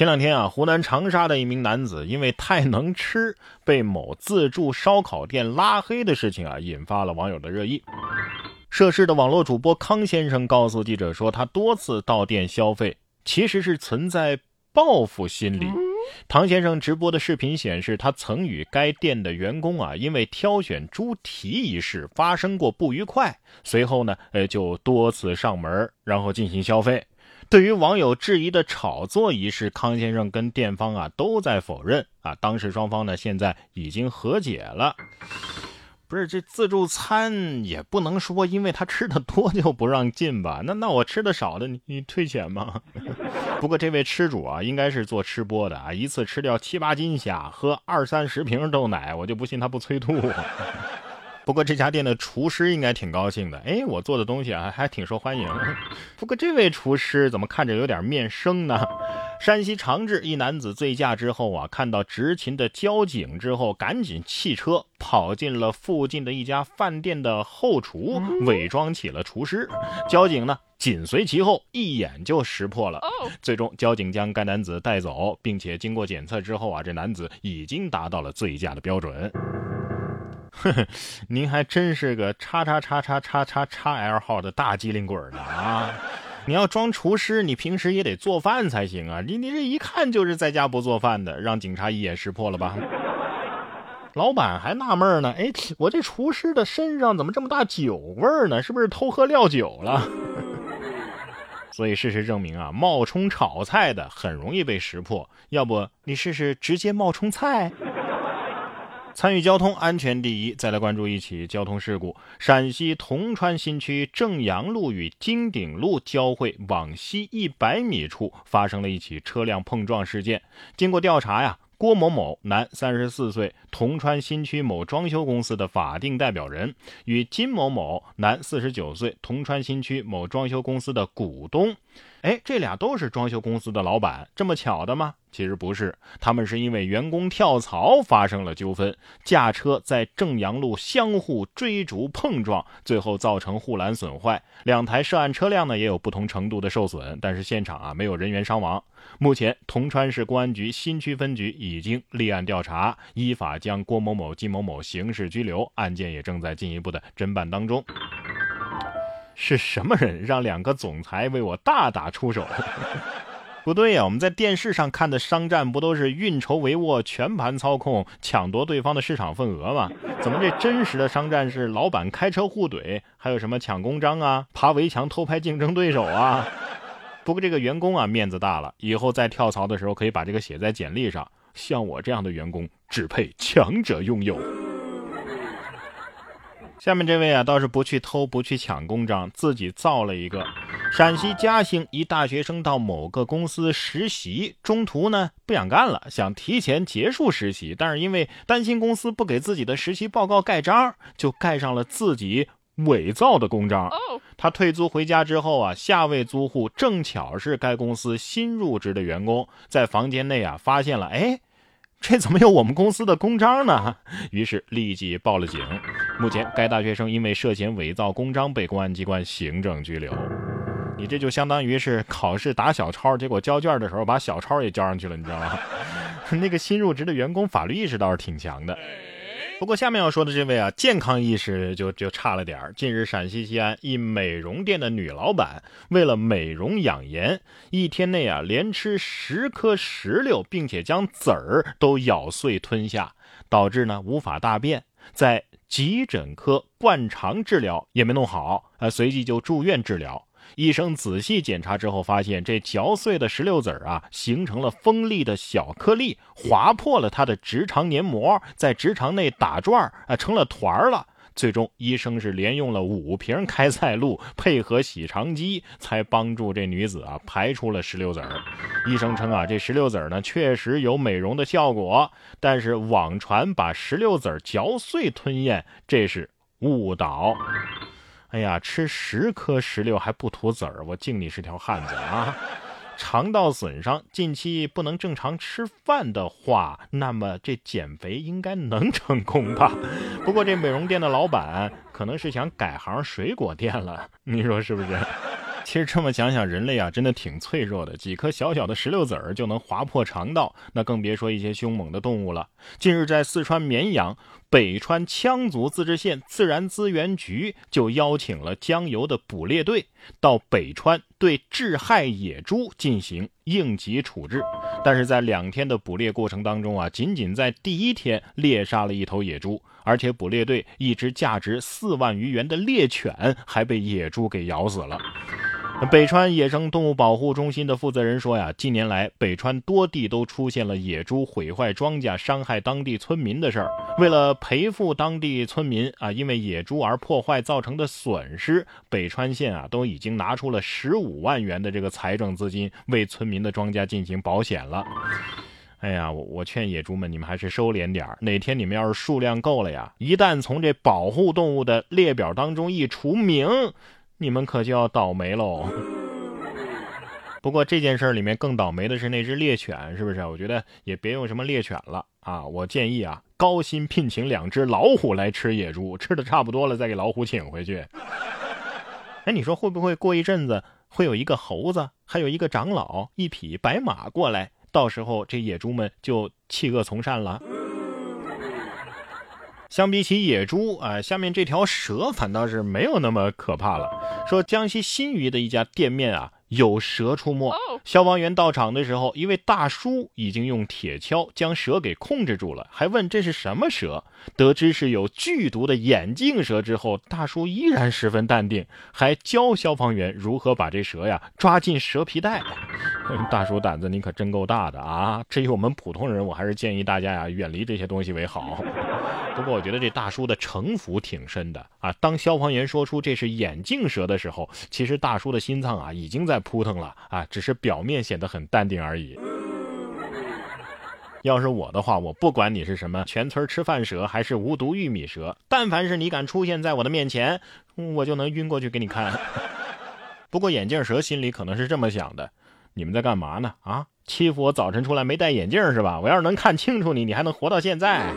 前两天啊，湖南长沙的一名男子因为太能吃，被某自助烧烤店拉黑的事情啊，引发了网友的热议。涉事的网络主播康先生告诉记者说，他多次到店消费，其实是存在报复心理。唐先生直播的视频显示，他曾与该店的员工啊，因为挑选猪蹄一事发生过不愉快，随后呢，呃，就多次上门，然后进行消费。对于网友质疑的炒作一事，康先生跟店方啊都在否认啊。当事双方呢现在已经和解了。不是这自助餐也不能说因为他吃的多就不让进吧？那那我吃的少的你你退钱吗？不过这位吃主啊应该是做吃播的啊，一次吃掉七八斤虾，喝二三十瓶豆奶，我就不信他不催吐。不过这家店的厨师应该挺高兴的，哎，我做的东西啊还挺受欢迎。不过这位厨师怎么看着有点面生呢？山西长治一男子醉驾之后啊，看到执勤的交警之后，赶紧弃车跑进了附近的一家饭店的后厨，伪装起了厨师。交警呢紧随其后，一眼就识破了。最终交警将该男子带走，并且经过检测之后啊，这男子已经达到了醉驾的标准。呵呵，您还真是个叉叉叉叉叉叉叉 L 号的大机灵鬼呢啊！你要装厨师，你平时也得做饭才行啊！你你这一看就是在家不做饭的，让警察一眼识破了吧？老板还纳闷呢，哎，我这厨师的身上怎么这么大酒味呢？是不是偷喝料酒了？所以事实证明啊，冒充炒菜的很容易被识破。要不你试试直接冒充菜？参与交通安全第一，再来关注一起交通事故。陕西铜川新区正阳路与金鼎路交汇往西一百米处发生了一起车辆碰撞事件。经过调查呀。郭某某，男，三十四岁，铜川新区某装修公司的法定代表人，与金某某，男，四十九岁，铜川新区某装修公司的股东。哎，这俩都是装修公司的老板，这么巧的吗？其实不是，他们是因为员工跳槽发生了纠纷，驾车在正阳路相互追逐碰撞，最后造成护栏损坏。两台涉案车辆呢也有不同程度的受损，但是现场啊没有人员伤亡。目前，铜川市公安局新区分局已经立案调查，依法将郭某某、金某某刑事拘留，案件也正在进一步的侦办当中。是什么人让两个总裁为我大打出手？不对呀，我们在电视上看的商战不都是运筹帷幄、全盘操控、抢夺对方的市场份额吗？怎么这真实的商战是老板开车互怼，还有什么抢公章啊、爬围墙偷拍竞争对手啊？不过这个员工啊，面子大了，以后再跳槽的时候可以把这个写在简历上。像我这样的员工，只配强者拥有。下面这位啊，倒是不去偷，不去抢公章，自己造了一个。陕西嘉兴一大学生到某个公司实习，中途呢不想干了，想提前结束实习，但是因为担心公司不给自己的实习报告盖章，就盖上了自己。伪造的公章。他退租回家之后啊，下位租户正巧是该公司新入职的员工，在房间内啊发现了，哎，这怎么有我们公司的公章呢？于是立即报了警。目前该大学生因为涉嫌伪造公章被公安机关行政拘留。你这就相当于是考试打小抄，结果交卷的时候把小抄也交上去了，你知道吗？那个新入职的员工法律意识倒是挺强的。不过下面要说的这位啊，健康意识就就差了点儿。近日，陕西西安一美容店的女老板为了美容养颜，一天内啊连吃十颗石榴，并且将籽儿都咬碎吞下，导致呢无法大便，在急诊科灌肠治疗也没弄好，啊，随即就住院治疗。医生仔细检查之后，发现这嚼碎的石榴籽啊，形成了锋利的小颗粒，划破了他的直肠黏膜，在直肠内打转啊，成了团儿了。最终，医生是连用了五瓶开塞露，配合洗肠机，才帮助这女子啊排出了石榴籽儿。医生称啊，这石榴籽儿呢确实有美容的效果，但是网传把石榴籽儿嚼碎吞咽，这是误导。哎呀，吃十颗石榴还不吐籽儿，我敬你是条汉子啊！肠道损伤，近期不能正常吃饭的话，那么这减肥应该能成功吧？不过这美容店的老板可能是想改行水果店了，你说是不是？其实这么想想，人类啊，真的挺脆弱的，几颗小小的石榴籽儿就能划破肠道，那更别说一些凶猛的动物了。近日，在四川绵阳北川羌族自治县自然资源局就邀请了江油的捕猎队到北川对致害野猪进行应急处置。但是在两天的捕猎过程当中啊，仅仅在第一天猎杀了一头野猪，而且捕猎队一只价值四万余元的猎犬还被野猪给咬死了。北川野生动物保护中心的负责人说呀，近年来北川多地都出现了野猪毁坏庄稼、伤害当地村民的事儿。为了赔付当地村民啊，因为野猪而破坏造成的损失，北川县啊都已经拿出了十五万元的这个财政资金，为村民的庄稼进行保险了。哎呀，我我劝野猪们，你们还是收敛点儿。哪天你们要是数量够了呀，一旦从这保护动物的列表当中一除名。你们可就要倒霉喽！不过这件事里面更倒霉的是那只猎犬，是不是？我觉得也别用什么猎犬了啊！我建议啊，高薪聘请两只老虎来吃野猪，吃的差不多了再给老虎请回去。哎，你说会不会过一阵子会有一个猴子，还有一个长老，一匹白马过来？到时候这野猪们就弃恶从善了。相比起野猪啊，下面这条蛇反倒是没有那么可怕了。说江西新余的一家店面啊。有蛇出没，消防员到场的时候，一位大叔已经用铁锹将蛇给控制住了，还问这是什么蛇。得知是有剧毒的眼镜蛇之后，大叔依然十分淡定，还教消防员如何把这蛇呀抓进蛇皮袋。大叔胆子你可真够大的啊！至于我们普通人，我还是建议大家呀远离这些东西为好。不过我觉得这大叔的城府挺深的啊！当消防员说出这是眼镜蛇的时候，其实大叔的心脏啊已经在扑腾了啊，只是表面显得很淡定而已。要是我的话，我不管你是什么全村吃饭蛇还是无毒玉米蛇，但凡是你敢出现在我的面前，我就能晕过去给你看。不过眼镜蛇心里可能是这么想的：你们在干嘛呢？啊，欺负我早晨出来没戴眼镜是吧？我要是能看清楚你，你还能活到现在？